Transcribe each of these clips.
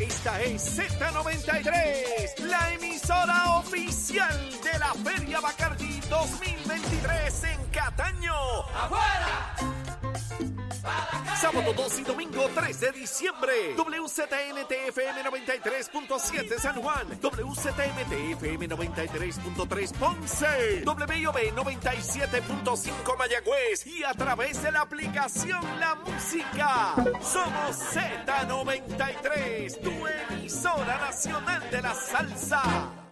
Esta es Z93, la emisora oficial de la Feria Bacardi 2023 en Cataño. ¡Afuera! Sábado 2 y domingo 3 de diciembre. WZNTFM 93.7 San Juan. WZMTFM 93.3 Ponce. WIOB 97.5 Mayagüez. Y a través de la aplicación La Música. Somos Z93, tu emisora nacional de la salsa.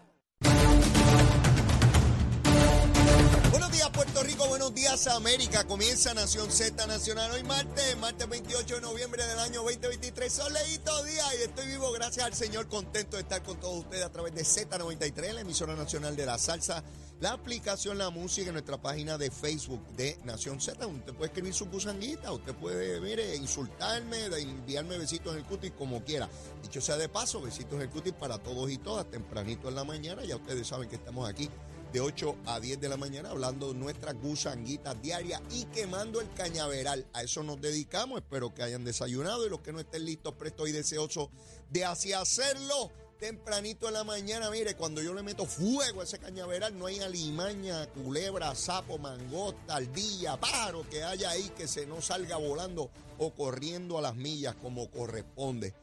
Buenos días Puerto Rico, buenos días América. Comienza Nación Z Nacional hoy martes, martes 28 de noviembre del año 2023. Soleito día y estoy vivo gracias al Señor, contento de estar con todos ustedes a través de Z93, la emisora nacional de la salsa, la aplicación La Música en nuestra página de Facebook de Nación Z. Usted puede escribir su busanguita, usted puede, mire, insultarme, enviarme besitos en el cutis como quiera. Dicho sea de paso, besitos en el cutis para todos y todas, tempranito en la mañana. Ya ustedes saben que estamos aquí de 8 a 10 de la mañana hablando de nuestras gusanguitas diarias y quemando el cañaveral. A eso nos dedicamos. Espero que hayan desayunado y los que no estén listos, presto y deseosos de así hacerlo. Tempranito en la mañana, mire, cuando yo le meto fuego a ese cañaveral, no hay alimaña, culebra, sapo, mangosta, ardilla, pájaro que haya ahí que se no salga volando o corriendo a las millas como corresponde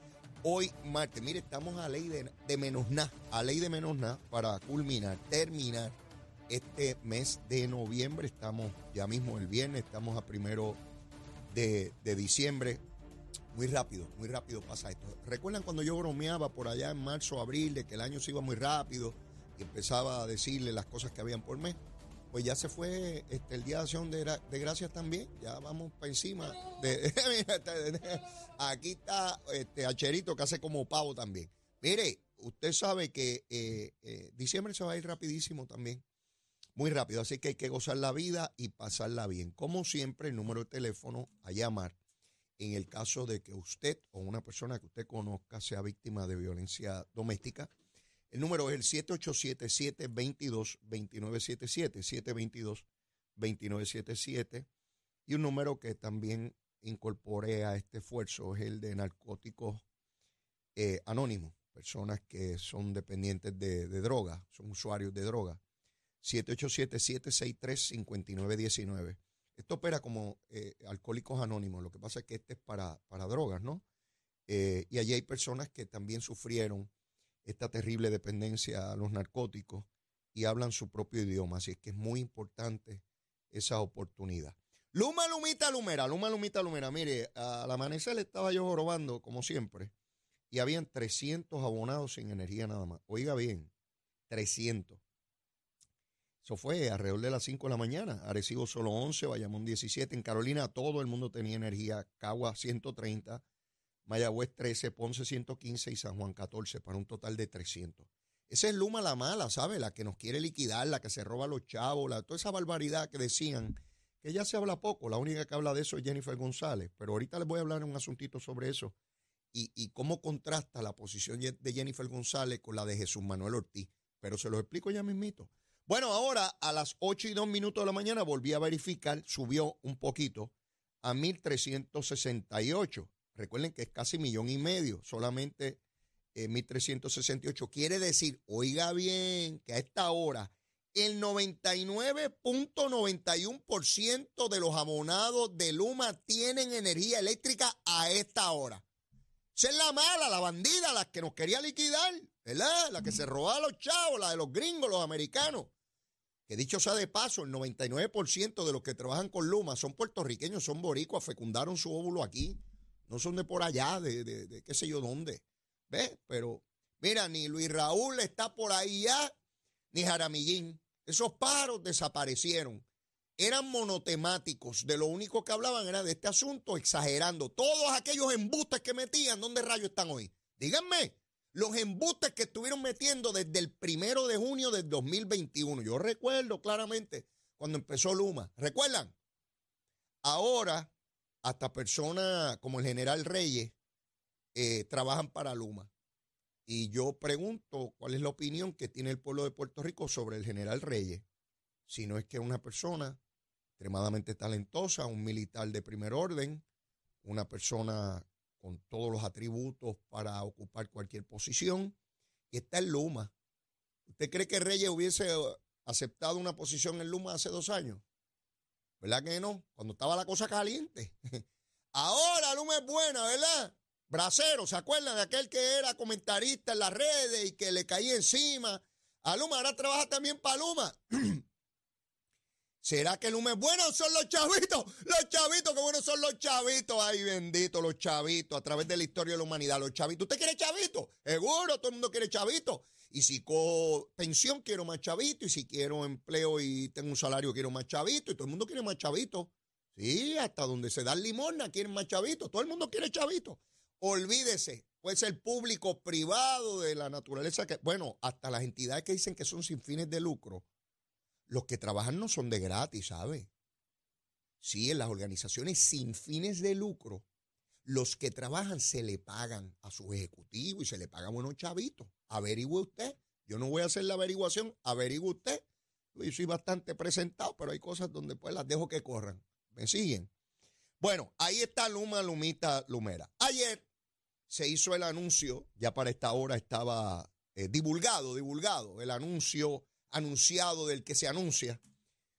hoy martes. Mire, estamos a ley de, menos nada, a ley de menos nada para culminar, terminar este mes de noviembre. Estamos ya mismo el viernes, estamos a primero de, diciembre. Muy rápido, muy rápido pasa esto. ¿Recuerdan cuando yo bromeaba por allá en marzo, abril, de que el año se iba muy rápido y empezaba a decirle las cosas que habían por mes? Pues ya se fue este, el Día de Acción de, Gracias también. Ya vamos para encima. Aquí está este, Acherito que hace como pavo también. Mire, usted sabe que eh, eh, diciembre se va a ir rapidísimo también. Muy rápido. Así que hay que gozar la vida y pasarla bien. Como siempre, el número de teléfono a llamar en el caso de que usted o una persona que usted conozca sea víctima de violencia doméstica el número es el 787-722-2977, 722-2977. Y un número que también incorporé a este esfuerzo es el de narcóticos eh, anónimos, personas que son dependientes de, droga, son usuarios de droga. 787-763-5919. Esto opera como eh, alcohólicos anónimos, lo que pasa es que este es para, para drogas, ¿no? Eh, y allí hay personas que también sufrieron esta terrible dependencia a los narcóticos y hablan su propio idioma. Así es que es muy importante esa oportunidad. Luma, Lumita, Lumera, Luma, Lumita, Lumera. Mire, al amanecer estaba yo jorobando, como siempre, y habían 300 abonados sin energía nada más. Oiga bien, 300. Eso fue alrededor de las 5 de la mañana. Arecibo solo 11, Bayamón 17. En Carolina todo el mundo tenía energía. Cagua 130, Mayagüez 13, Ponce 115 y San Juan 14, para un total de 300. Esa es Luma la mala, ¿sabe? La que nos quiere liquidar, la que se roba los chavos, la, toda esa barbaridad que decían, que ya se habla poco. La única que habla de eso es Jennifer González. Pero ahorita les voy a hablar un asuntito sobre eso y, y cómo contrasta la posición de Jennifer González con la de Jesús Manuel Ortiz. Pero se lo explico ya mismito. Bueno, ahora a las 8 y 2 minutos de la mañana volví a verificar, subió un poquito a 1368. Recuerden que es casi millón y medio, solamente 1.368. Eh, Quiere decir, oiga bien, que a esta hora el 99.91% de los abonados de Luma tienen energía eléctrica a esta hora. Esa es la mala, la bandida, la que nos quería liquidar, ¿verdad? La que se robaba a los chavos, la de los gringos, los americanos. Que dicho sea de paso, el 99% de los que trabajan con Luma son puertorriqueños, son boricuas, fecundaron su óvulo aquí. No son de por allá, de, de, qué sé yo dónde. ¿Ves? Pero mira, ni Luis Raúl está por ahí ya, ni Jaramillín. Esos pájaros desaparecieron. Eran monotemáticos. De lo único que hablaban era de este asunto, exagerando. Todos aquellos embustes que metían, ¿dónde rayos están hoy? Díganme. Los embustes que estuvieron metiendo desde el primero de junio del 2021. Yo recuerdo claramente cuando empezó Luma. ¿Recuerdan? Ahora hasta personas como el general Reyes eh, trabajan para Luma. Y yo pregunto cuál es la opinión que tiene el pueblo de Puerto Rico sobre el general Reyes. Si no es que una persona extremadamente talentosa, un militar de primer orden, una persona con todos los atributos para ocupar cualquier posición. Y está en Luma. ¿Usted cree que Reyes hubiese aceptado una posición en Luma hace dos años? ¿Verdad que no? Cuando estaba la cosa caliente. Ahora Luma es buena, ¿verdad? Bracero, ¿se acuerdan de aquel que era comentarista en las redes y que le caía encima? A Luma, ahora trabaja también para Luma. ¿Será que Luma es bueno? Son los chavitos, los chavitos, qué buenos son los chavitos. Ay, bendito, los chavitos, a través de la historia de la humanidad, los chavitos. ¿Usted quiere chavito? Seguro, todo el mundo quiere chavito. Y si con pensión quiero más chavito, y si quiero empleo y tengo un salario quiero más chavito, y todo el mundo quiere más chavito. Sí, hasta donde se da limosna quieren más chavito, todo el mundo quiere chavito. Olvídese, puede ser público, privado, de la naturaleza que, bueno, hasta las entidades que dicen que son sin fines de lucro, los que trabajan no son de gratis, ¿sabe? Sí, en las organizaciones sin fines de lucro, los que trabajan se le pagan a su ejecutivo y se le pagan unos chavitos. Averigüe usted. Yo no voy a hacer la averiguación, averigüe usted. Yo soy bastante presentado, pero hay cosas donde pues las dejo que corran. ¿Me siguen? Bueno, ahí está Luma, Lumita, Lumera. Ayer se hizo el anuncio, ya para esta hora estaba eh, divulgado, divulgado, el anuncio anunciado del que se anuncia.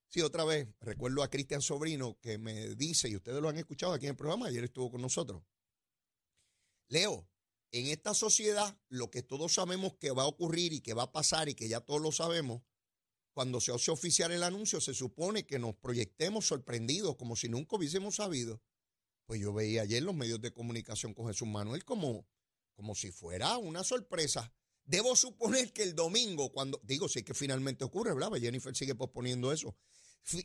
Sí, otra vez, recuerdo a Cristian Sobrino que me dice, y ustedes lo han escuchado aquí en el programa, ayer estuvo con nosotros. Leo, en esta sociedad, lo que todos sabemos que va a ocurrir y que va a pasar y que ya todos lo sabemos, cuando se hace oficial el anuncio, se supone que nos proyectemos sorprendidos, como si nunca hubiésemos sabido. Pues yo veía ayer los medios de comunicación con Jesús Manuel como, como si fuera una sorpresa. Debo suponer que el domingo, cuando, digo, si es que finalmente ocurre, ¿verdad? Jennifer sigue posponiendo eso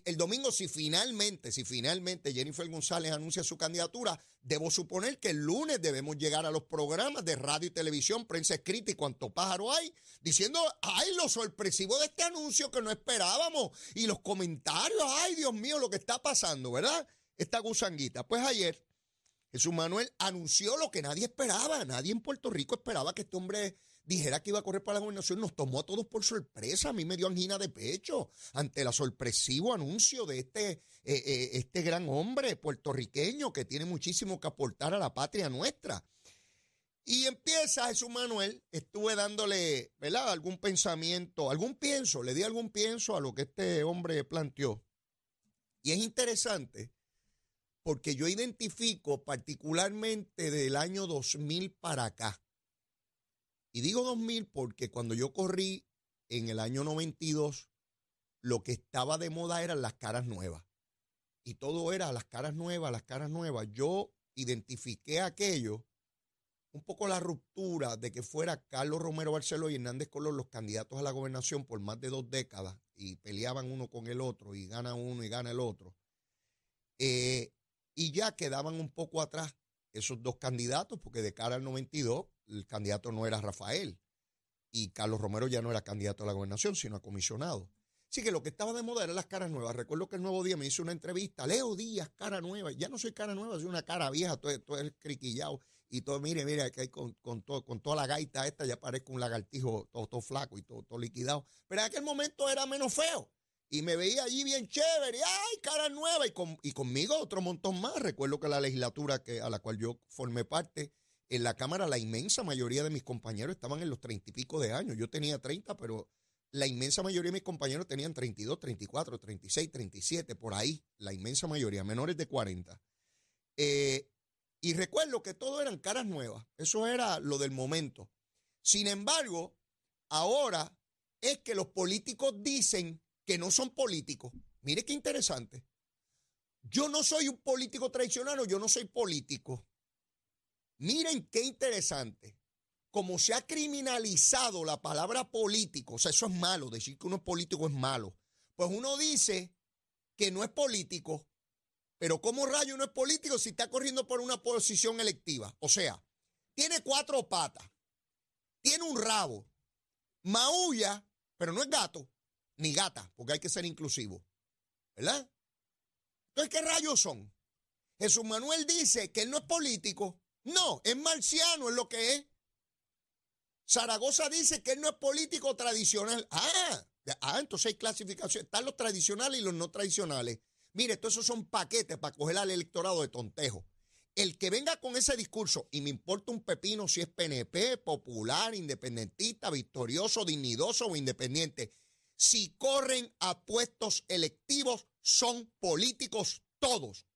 el domingo, si finalmente, si finalmente Jennifer González anuncia su candidatura, debo suponer que el lunes debemos llegar a los programas de radio y televisión, prensa escrita y cuanto pájaro hay, diciendo, ay, lo sorpresivo de este anuncio que no esperábamos. Y los comentarios, ay, Dios mío, lo que está pasando, ¿verdad? Esta gusanguita. Pues ayer, Jesús Manuel anunció lo que nadie esperaba. Nadie en Puerto Rico esperaba que este hombre dijera que iba a correr para la gobernación, nos tomó a todos por sorpresa. A mí me dio angina de pecho ante el sorpresivo anuncio de este, eh, eh, este gran hombre puertorriqueño que tiene muchísimo que aportar a la patria nuestra. Y empieza Jesús Manuel, estuve dándole, ¿verdad? Algún pensamiento, algún pienso, le di algún pienso a lo que este hombre planteó. Y es interesante porque yo identifico particularmente del año 2000 para acá, y digo 2000 porque cuando yo corrí en el año 92, lo que estaba de moda eran las caras nuevas. Y todo era las caras nuevas, las caras nuevas. Yo identifiqué aquello, un poco la ruptura de que fuera Carlos Romero Barceló y Hernández Colón los candidatos a la gobernación por más de dos décadas y peleaban uno con el otro y gana uno y gana el otro. Eh, y ya quedaban un poco atrás esos dos candidatos, porque de cara al 92 el candidato no era Rafael y Carlos Romero ya no era candidato a la gobernación, sino a comisionado. Así que lo que estaba de moda eran las caras nuevas. Recuerdo que el nuevo día me hizo una entrevista, Leo Díaz, cara nueva. Ya no soy cara nueva, soy una cara vieja, todo, todo el criquillado. Y todo, mire, mire, que hay con, con, todo, con toda la gaita esta ya parezco un lagartijo todo, flaco y todo, todo liquidado. Pero en aquel momento era menos feo. Y me veía allí bien chévere, ¡ay, cara nueva! Y, con, y conmigo otro montón más. Recuerdo que la legislatura que, a la cual yo formé parte, en la Cámara la inmensa mayoría de mis compañeros estaban en los treinta y pico de años. Yo tenía treinta, pero la inmensa mayoría de mis compañeros tenían 32, 34, 36, 37, por ahí, la inmensa mayoría, menores de 40. Eh, y recuerdo que todo eran caras nuevas, eso era lo del momento. Sin embargo, ahora es que los políticos dicen que no son políticos. Mire qué interesante. Yo no soy un político tradicional, yo no soy político. Miren qué interesante. Como se ha criminalizado la palabra político, o sea, eso es malo, decir que uno es político es malo. Pues uno dice que no es político, pero ¿cómo rayo no es político si está corriendo por una posición electiva? O sea, tiene cuatro patas, tiene un rabo, maulla, pero no es gato, ni gata, porque hay que ser inclusivo. ¿Verdad? Entonces, ¿qué rayos son? Jesús Manuel dice que él no es político, no, es marciano, es lo que es. Zaragoza dice que él no es político tradicional. Ah, ah, entonces hay clasificación. Están los tradicionales y los no tradicionales. Mire, todos esos son paquetes para coger al electorado de tontejo. El que venga con ese discurso, y me importa un pepino si es PNP, popular, independentista, victorioso, dignidoso o independiente, si corren a puestos electivos, son políticos todos.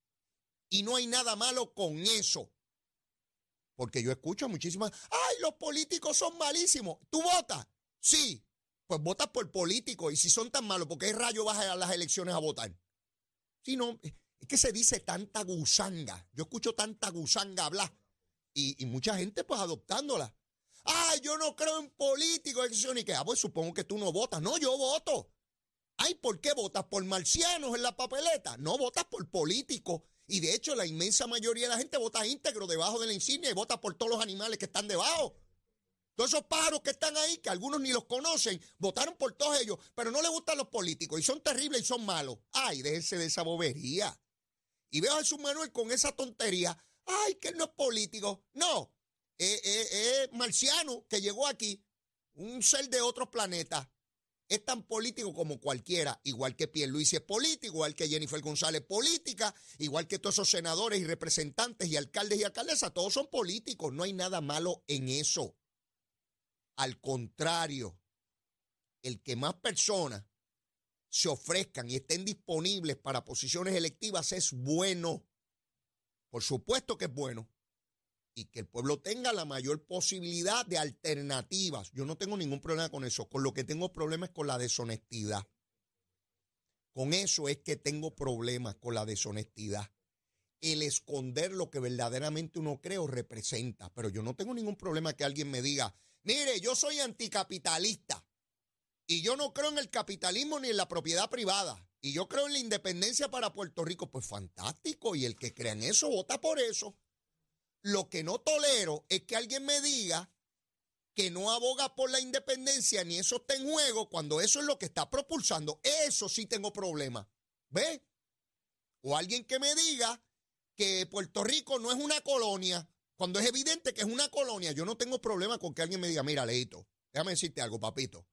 Y no hay nada malo con eso. Porque yo escucho muchísimas, ay, los políticos son malísimos. ¿Tú votas? Sí. Pues votas por políticos. Y si son tan malos, ¿por qué rayo vas a las elecciones a votar? Si no, es que se dice tanta gusanga. Yo escucho tanta gusanga hablar. Y, y mucha gente pues adoptándola. Ay, yo no creo en políticos. Y que, ah, pues supongo que tú no votas. No, yo voto. Ay, ¿por qué votas? ¿Por marcianos en la papeleta? No votas por políticos. Y de hecho, la inmensa mayoría de la gente vota íntegro debajo de la insignia y vota por todos los animales que están debajo. Todos esos pájaros que están ahí, que algunos ni los conocen, votaron por todos ellos, pero no les gustan los políticos y son terribles y son malos. Ay, déjense de esa bobería. Y veo a Jesús Manuel con esa tontería. Ay, que él no es político. No, es marciano que llegó aquí, un ser de otros planetas es tan político como cualquiera, igual que Pierluisi es político, igual que Jennifer González política, igual que todos esos senadores y representantes y alcaldes y alcaldesas, todos son políticos, no hay nada malo en eso. Al contrario, el que más personas se ofrezcan y estén disponibles para posiciones electivas es bueno. Por supuesto que es bueno y que el pueblo tenga la mayor posibilidad de alternativas. Yo no tengo ningún problema con eso. Con lo que tengo problemas es con la deshonestidad. Con eso es que tengo problemas con la deshonestidad. El esconder lo que verdaderamente uno cree o representa. Pero yo no tengo ningún problema que alguien me diga, mire, yo soy anticapitalista y yo no creo en el capitalismo ni en la propiedad privada. Y yo creo en la independencia para Puerto Rico. Pues fantástico. Y el que crea en eso, vota por eso. Lo que no tolero es que alguien me diga que no aboga por la independencia ni eso está en juego cuando eso es lo que está propulsando. Eso sí tengo problema. ¿Ve? O alguien que me diga que Puerto Rico no es una colonia cuando es evidente que es una colonia. Yo no tengo problema con que alguien me diga, mira, Leito, déjame decirte algo, papito.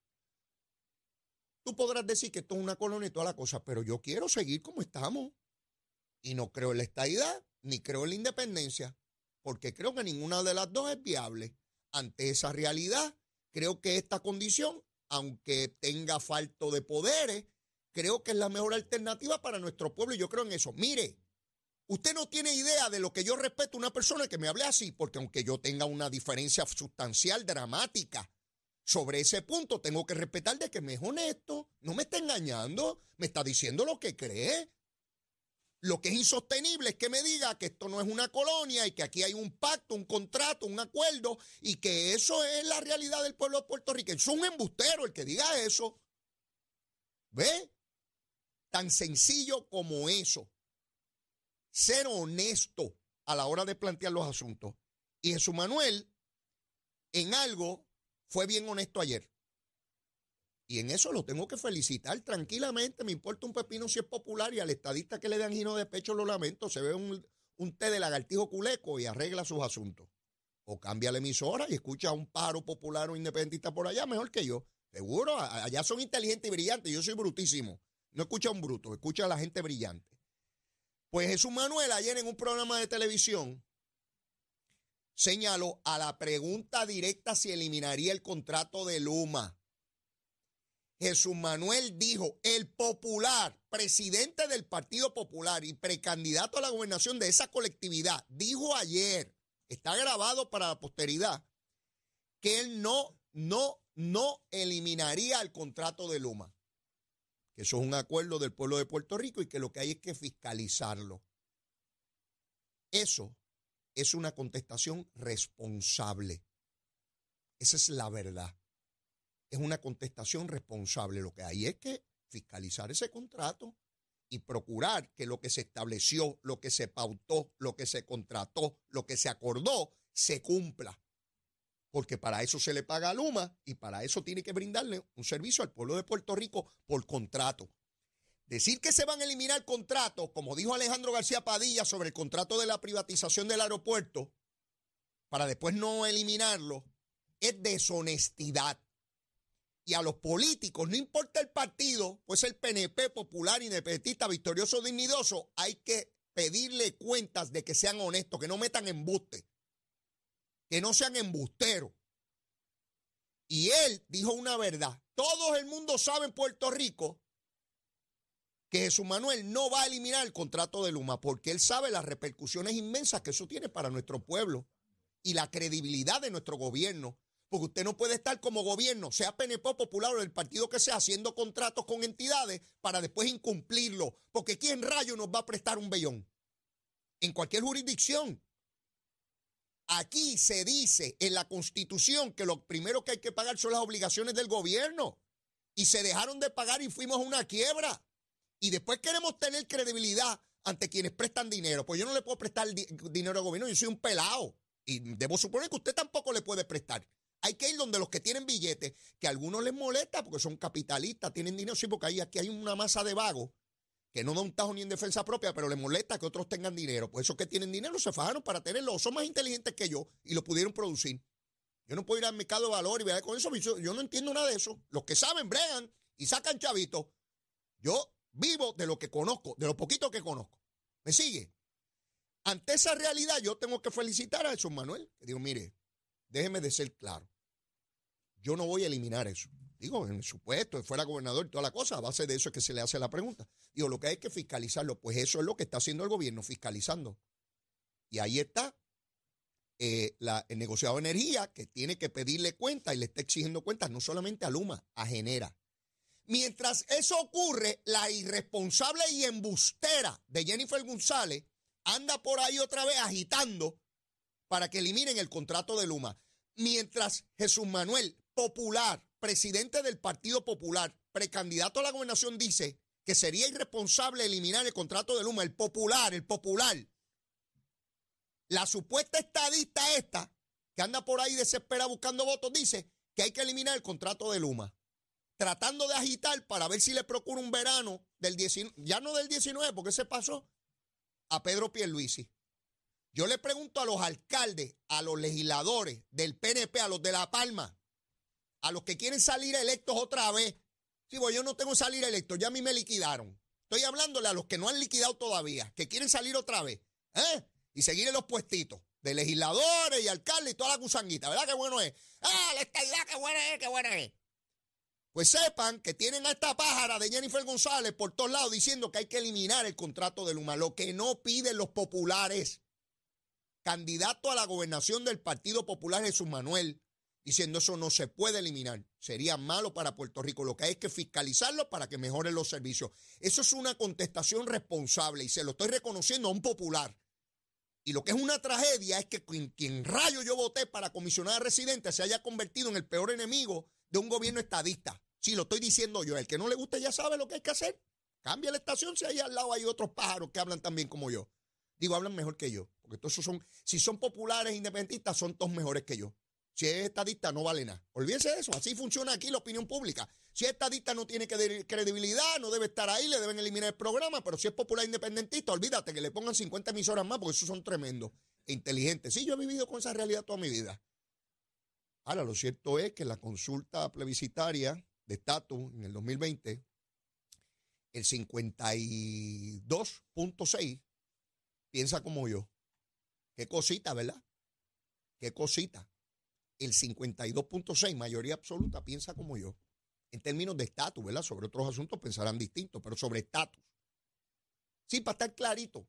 Tú podrás decir que esto es una colonia y toda la cosa, pero yo quiero seguir como estamos. Y no creo en la estadidad, ni creo en la independencia porque creo que ninguna de las dos es viable. Ante esa realidad, creo que esta condición, aunque tenga falto de poderes, creo que es la mejor alternativa para nuestro pueblo y yo creo en eso. Mire, usted no tiene idea de lo que yo respeto a una persona que me hable así, porque aunque yo tenga una diferencia sustancial, dramática, sobre ese punto tengo que respetar de que me es honesto, no me está engañando, me está diciendo lo que cree. Lo que es insostenible es que me diga que esto no es una colonia y que aquí hay un pacto, un contrato, un acuerdo y que eso es la realidad del pueblo de Puerto Rico. Es un embustero el que diga eso. ¿Ve? Tan sencillo como eso. Ser honesto a la hora de plantear los asuntos. Y Jesús Manuel, en algo, fue bien honesto ayer. Y en eso lo tengo que felicitar tranquilamente. Me importa un pepino si es popular y al estadista que le dan gino de pecho lo lamento. Se ve un, té de lagartijo culeco y arregla sus asuntos. O cambia la emisora y escucha a un paro popular o independentista por allá mejor que yo. Seguro, allá son inteligentes y brillantes. Yo soy brutísimo. No escucha a un bruto, escucha a la gente brillante. Pues Jesús Manuel ayer en un programa de televisión señaló a la pregunta directa si eliminaría el contrato de Luma. Jesús Manuel dijo, el popular, presidente del Partido Popular y precandidato a la gobernación de esa colectividad, dijo ayer, está grabado para la posteridad, que él no, no, no eliminaría el contrato de Luma. Que eso es un acuerdo del pueblo de Puerto Rico y que lo que hay es que fiscalizarlo. Eso es una contestación responsable. Esa es la verdad es una contestación responsable. Lo que hay es que fiscalizar ese contrato y procurar que lo que se estableció, lo que se pautó, lo que se contrató, lo que se acordó, se cumpla. Porque para eso se le paga a Luma y para eso tiene que brindarle un servicio al pueblo de Puerto Rico por contrato. Decir que se van a eliminar contratos, como dijo Alejandro García Padilla sobre el contrato de la privatización del aeropuerto, para después no eliminarlo, es deshonestidad y a los políticos, no importa el partido, pues el PNP, popular, independentista, victorioso, dignidoso, hay que pedirle cuentas de que sean honestos, que no metan embuste, que no sean embusteros. Y él dijo una verdad. Todo el mundo sabe en Puerto Rico que Jesús Manuel no va a eliminar el contrato de Luma porque él sabe las repercusiones inmensas que eso tiene para nuestro pueblo y la credibilidad de nuestro gobierno. Porque usted no puede estar como gobierno, sea PNP popular o el partido que sea, haciendo contratos con entidades para después incumplirlo. Porque ¿quién rayo nos va a prestar un vellón? En cualquier jurisdicción. Aquí se dice en la Constitución que lo primero que hay que pagar son las obligaciones del gobierno. Y se dejaron de pagar y fuimos a una quiebra. Y después queremos tener credibilidad ante quienes prestan dinero. Pues yo no le puedo prestar dinero al gobierno, yo soy un pelado. Y debo suponer que usted tampoco le puede prestar. Hay que ir donde los que tienen billetes, que a algunos les molesta porque son capitalistas, tienen dinero, sí, porque ahí, aquí hay una masa de vagos que no da un tajo ni en defensa propia, pero les molesta que otros tengan dinero. Pues esos que tienen dinero se fajaron para tenerlo, son más inteligentes que yo y lo pudieron producir. Yo no puedo ir al mercado de valor y ver con eso. Yo no entiendo nada de eso. Los que saben, bregan y sacan chavitos. Yo vivo de lo que conozco, de lo poquito que conozco. ¿Me sigue? Ante esa realidad, yo tengo que felicitar a Jesús Manuel. Que digo, mire, déjeme de ser claro. Yo no voy a eliminar eso. Digo, en su puesto, fuera gobernador y toda la cosa, a base de eso es que se le hace la pregunta. Digo, lo que hay que fiscalizarlo, pues eso es lo que está haciendo el gobierno, fiscalizando. Y ahí está eh, la, el negociado de energía que tiene que pedirle cuenta y le está exigiendo cuentas no solamente a Luma, a Genera. Mientras eso ocurre, la irresponsable y embustera de Jennifer González anda por ahí otra vez agitando para que eliminen el contrato de Luma. Mientras Jesús Manuel Popular, presidente del Partido Popular, precandidato a la gobernación, dice que sería irresponsable eliminar el contrato de Luma, el popular, el popular. La supuesta estadista esta, que anda por ahí desesperada buscando votos, dice que hay que eliminar el contrato de Luma. Tratando de agitar para ver si le procura un verano del 19, ya no del 19, porque se pasó, a Pedro Pierluisi. Yo le pregunto a los alcaldes, a los legisladores del PNP, a los de La Palma, a los que quieren salir electos otra vez. Sí, pues yo no tengo salir electo, ya a mí me liquidaron. Estoy hablándole a los que no han liquidado todavía, que quieren salir otra vez, ¿eh? Y seguir en los puestitos de legisladores y alcaldes y toda la gusanguita, ¿verdad? Qué bueno es. Ah, la estadidad, qué buena es, qué buena es. Pues sepan que tienen a esta pájara de Jennifer González por todos lados diciendo que hay que eliminar el contrato de Luma, lo que no piden los populares. Candidato a la gobernación del Partido Popular Jesús Manuel, diciendo eso no se puede eliminar. Sería malo para Puerto Rico. Lo que hay es que fiscalizarlo para que mejoren los servicios. Eso es una contestación responsable y se lo estoy reconociendo a un popular. Y lo que es una tragedia es que quien, rayo yo voté para comisionar a residentes se haya convertido en el peor enemigo de un gobierno estadista. Sí, lo estoy diciendo yo. El que no le gusta ya sabe lo que hay que hacer. Cambia la estación si ahí al lado hay otros pájaros que hablan también como yo. Digo, hablan mejor que yo. Porque todos son, si son populares, independentistas, son todos mejores que yo. Si es estadista, no vale nada. Olvídese de eso. Así funciona aquí la opinión pública. Si es estadista, no tiene credibilidad, no debe estar ahí, le deben eliminar el programa. Pero si es popular independentista, olvídate que le pongan 50 emisoras más, porque esos son tremendos e inteligentes. Sí, yo he vivido con esa realidad toda mi vida. Ahora, lo cierto es que la consulta plebiscitaria de estatus en el 2020, el 52.6 piensa como yo. Qué cosita, ¿verdad? Qué cosita el 52.6, mayoría absoluta, piensa como yo. En términos de estatus, ¿verdad? Sobre otros asuntos pensarán distintos, pero sobre estatus. Sí, para estar clarito.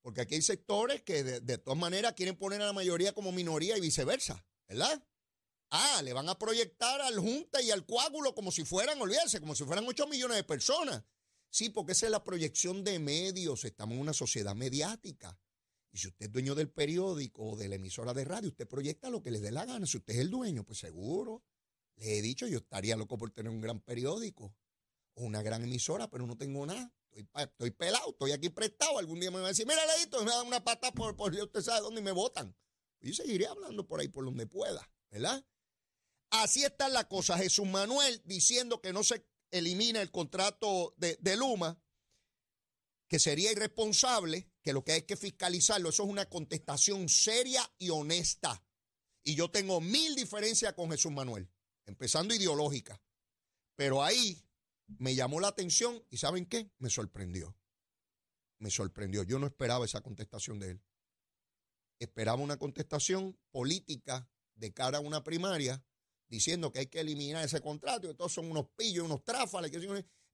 Porque aquí hay sectores que de, todas maneras quieren poner a la mayoría como minoría y viceversa, ¿verdad? Ah, le van a proyectar al Junta y al coágulo como si fueran, olvídense, como si fueran 8 millones de personas. Sí, porque esa es la proyección de medios. Estamos en una sociedad mediática. Y si usted es dueño del periódico o de la emisora de radio, usted proyecta lo que le dé la gana. Si usted es el dueño, pues seguro. Le he dicho, yo estaría loco por tener un gran periódico o una gran emisora, pero no tengo nada. Estoy, pelado, estoy aquí prestado. Algún día me van a decir, mira, Leito, me dan una pata por, por usted sabe dónde me votan. Y yo seguiré hablando por ahí, por donde pueda, ¿verdad? Así está la cosa. Jesús Manuel diciendo que no se elimina el contrato de, de Luma, que sería irresponsable que lo que hay que fiscalizarlo, eso es una contestación seria y honesta. Y yo tengo mil diferencias con Jesús Manuel, empezando ideológica. Pero ahí me llamó la atención y ¿saben qué? Me sorprendió. me sorprendió. Yo no esperaba esa contestación de él. Esperaba una contestación política de cara a una primaria diciendo que hay que eliminar ese contrato, que todos son unos pillos, unos tráfalas.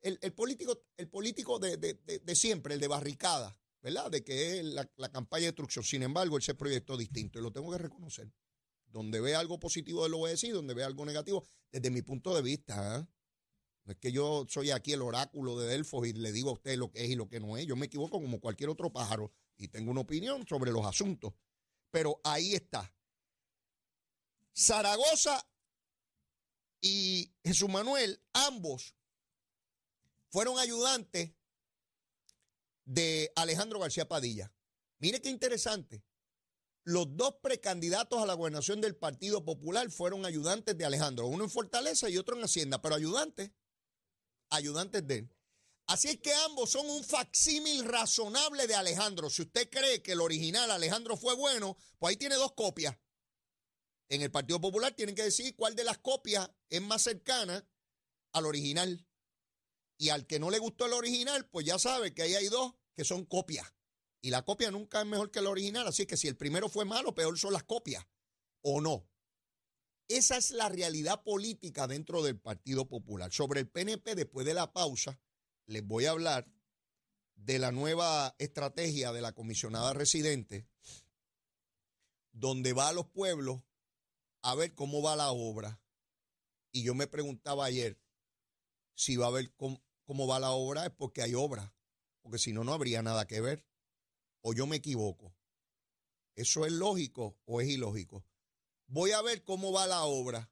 El, el político, el político de, de, siempre, el de barricada, ¿verdad? De que es la, campaña de destrucción. Sin embargo, ese proyecto distinto y lo tengo que reconocer. Donde ve algo positivo de lo voy a decir, donde ve algo negativo, desde mi punto de vista. ¿eh? No es que yo soy aquí el oráculo de Delfos y le digo a usted lo que es y lo que no es. Yo me equivoco como cualquier otro pájaro y tengo una opinión sobre los asuntos. Pero ahí está. Zaragoza y Jesús Manuel, ambos fueron ayudantes de Alejandro García Padilla. Mire qué interesante. Los dos precandidatos a la gobernación del Partido Popular fueron ayudantes de Alejandro, uno en Fortaleza y otro en Hacienda, pero ayudantes, ayudantes de él. Así es que ambos son un facsímil razonable de Alejandro. Si usted cree que el original Alejandro fue bueno, pues ahí tiene dos copias. En el Partido Popular tienen que decir cuál de las copias es más cercana al original. Y al que no le gustó el original, pues ya sabe que ahí hay dos que son copias. Y la copia nunca es mejor que el original. Así que si el primero fue malo, peor son las copias. ¿O no? Esa es la realidad política dentro del Partido Popular. Sobre el PNP, después de la pausa, les voy a hablar de la nueva estrategia de la comisionada residente, donde va a los pueblos a ver cómo va la obra. Y yo me preguntaba ayer si va a ver cómo, va la obra, es porque hay obra, porque si no, no habría nada que ver. O yo me equivoco. ¿Eso es lógico o es ilógico? Voy a ver cómo va la obra.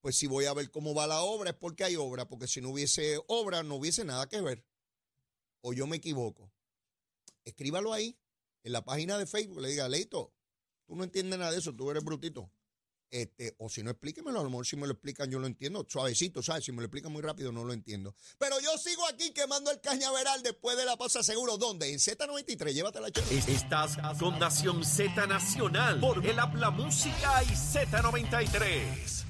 Pues si voy a ver cómo va la obra es porque hay obra, porque si no hubiese obra no hubiese nada que ver. O yo me equivoco. Escríbalo ahí, en la página de Facebook, le diga, Leito, tú no entiendes nada de eso, tú eres brutito. Este, o si no, explíquemelo. A lo mejor si me lo explican, yo lo entiendo. Suavecito, ¿sabes? Si me lo explican muy rápido, no lo entiendo. Pero yo sigo aquí quemando el cañaveral después de la pausa seguro. ¿Dónde? En Z93. Llévatela, Estás con Nación Z Nacional por el Habla Música y Z93.